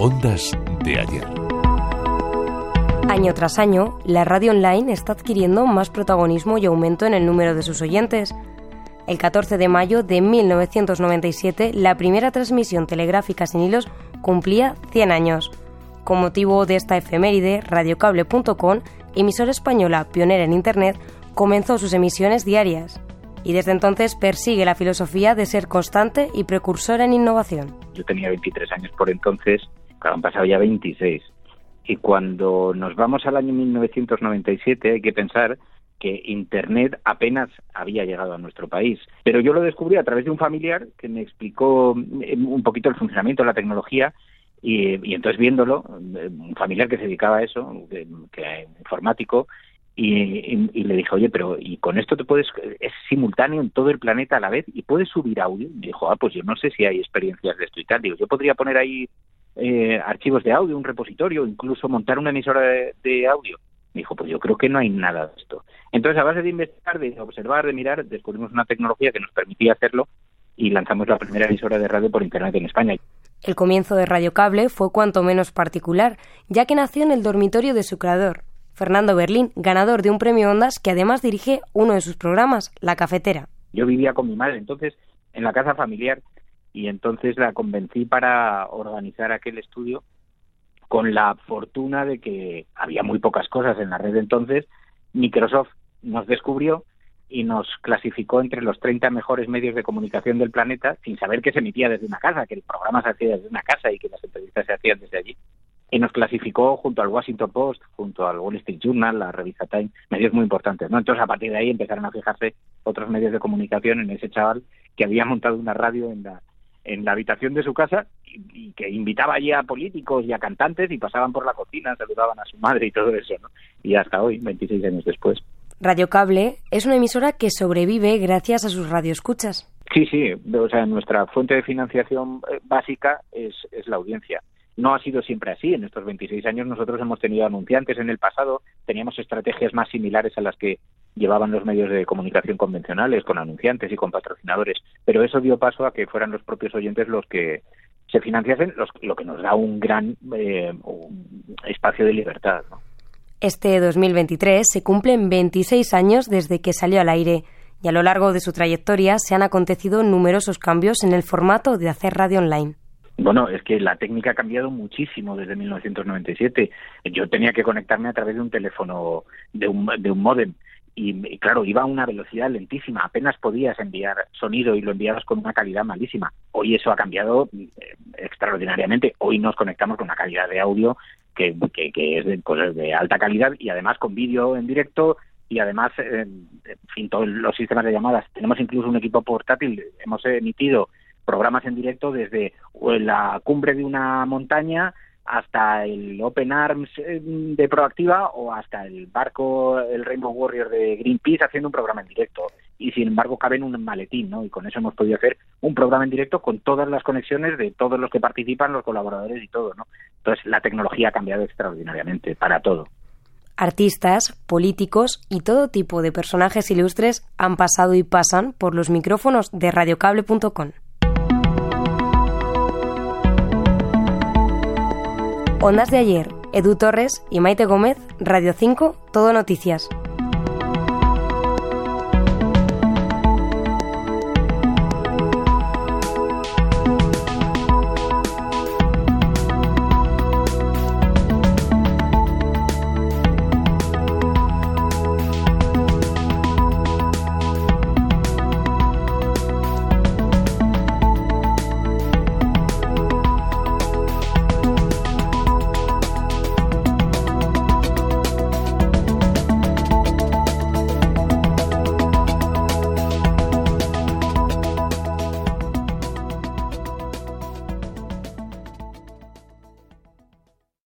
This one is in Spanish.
Ondas de ayer. Año tras año, la radio online está adquiriendo más protagonismo y aumento en el número de sus oyentes. El 14 de mayo de 1997, la primera transmisión telegráfica sin hilos cumplía 100 años. Con motivo de esta efeméride, radiocable.com, emisora española pionera en Internet, comenzó sus emisiones diarias y desde entonces persigue la filosofía de ser constante y precursora en innovación. Yo tenía 23 años por entonces, han pasado ya 26. Y cuando nos vamos al año 1997 hay que pensar que Internet apenas había llegado a nuestro país. Pero yo lo descubrí a través de un familiar que me explicó eh, un poquito el funcionamiento de la tecnología y, entonces viéndolo, eh, un familiar que se dedicaba a eso, que, que informático, y, le dije, oye, pero ¿y con esto te puedes, es simultáneo en todo el planeta a la vez y puedes subir audio? me dijo, ah, pues yo no sé si hay experiencias de esto y tal. Digo, yo podría poner ahí eh, archivos de audio, un repositorio, incluso montar una emisora de, audio. Me dijo, pues yo creo que no hay nada de esto. Entonces, a base de investigar, de observar, de mirar, descubrimos una tecnología que nos permitía hacerlo y lanzamos la primera emisora de radio por Internet en España. El comienzo de Radio Cable fue cuanto menos particular, ya que nació en el dormitorio de su creador, Fernando Berlín, ganador de un premio Ondas que además dirige uno de sus programas, La Cafetera. Yo vivía con mi madre entonces en la casa familiar y entonces la convencí para organizar aquel estudio con la fortuna de que había muy pocas cosas en la red entonces. Microsoft nos descubrió y nos clasificó entre los 30 mejores medios de comunicación del planeta sin saber que se emitía desde una casa, que el programa se hacía desde una casa y que las entrevistas se hacían desde allí y nos clasificó junto al Washington Post, junto al Wall Street Journal, la revista Time, medios muy importantes, ¿no? Entonces a partir de ahí empezaron a fijarse otros medios de comunicación en ese chaval que había montado una radio en la en la habitación de su casa y, que invitaba allí a políticos y a cantantes y pasaban por la cocina, saludaban a su madre y todo eso, ¿no? Y hasta hoy, 26 años después. Radio Cable es una emisora que sobrevive gracias a sus radioescuchas. Sí, sí, o sea, nuestra fuente de financiación eh, básica es, es la audiencia. No ha sido siempre así. En estos 26 años nosotros hemos tenido anunciantes. En el pasado teníamos estrategias más similares a las que llevaban los medios de comunicación convencionales, con anunciantes y con patrocinadores. Pero eso dio paso a que fueran los propios oyentes los que se financiasen, lo que nos da un gran eh, espacio de libertad. Este 2023 se cumplen 26 años desde que salió al aire y a lo largo de su trayectoria se han acontecido numerosos cambios en el formato de hacer radio online. Bueno, es que la técnica ha cambiado muchísimo desde 1997. Yo tenía que conectarme a través de un teléfono, de un, de un modem. Y, claro, iba a una velocidad lentísima, apenas podías enviar sonido y lo enviabas con una calidad malísima. Hoy eso ha cambiado eh, extraordinariamente. Hoy nos conectamos con una calidad de audio que, que, es de, pues, de alta calidad y además con vídeo en directo y además, eh, en fin, todos los sistemas de llamadas. Tenemos incluso un equipo portátil, hemos emitido programas en directo desde la cumbre de una montaña hasta el Open Arms eh, de Proactiva o hasta el barco, el Rainbow Warrior de Greenpeace haciendo un programa en directo. Y sin embargo cabe en un maletín, ¿no? Y con eso hemos podido hacer un programa en directo con todas las conexiones de todos los que participan, los colaboradores y todo, ¿no? Entonces la tecnología ha cambiado extraordinariamente para todo. Artistas, políticos y todo tipo de personajes ilustres han pasado y pasan por los micrófonos de radiocable.com. Ondas de ayer, Edu Torres y Maite Gómez, Radio 5, Todo Noticias.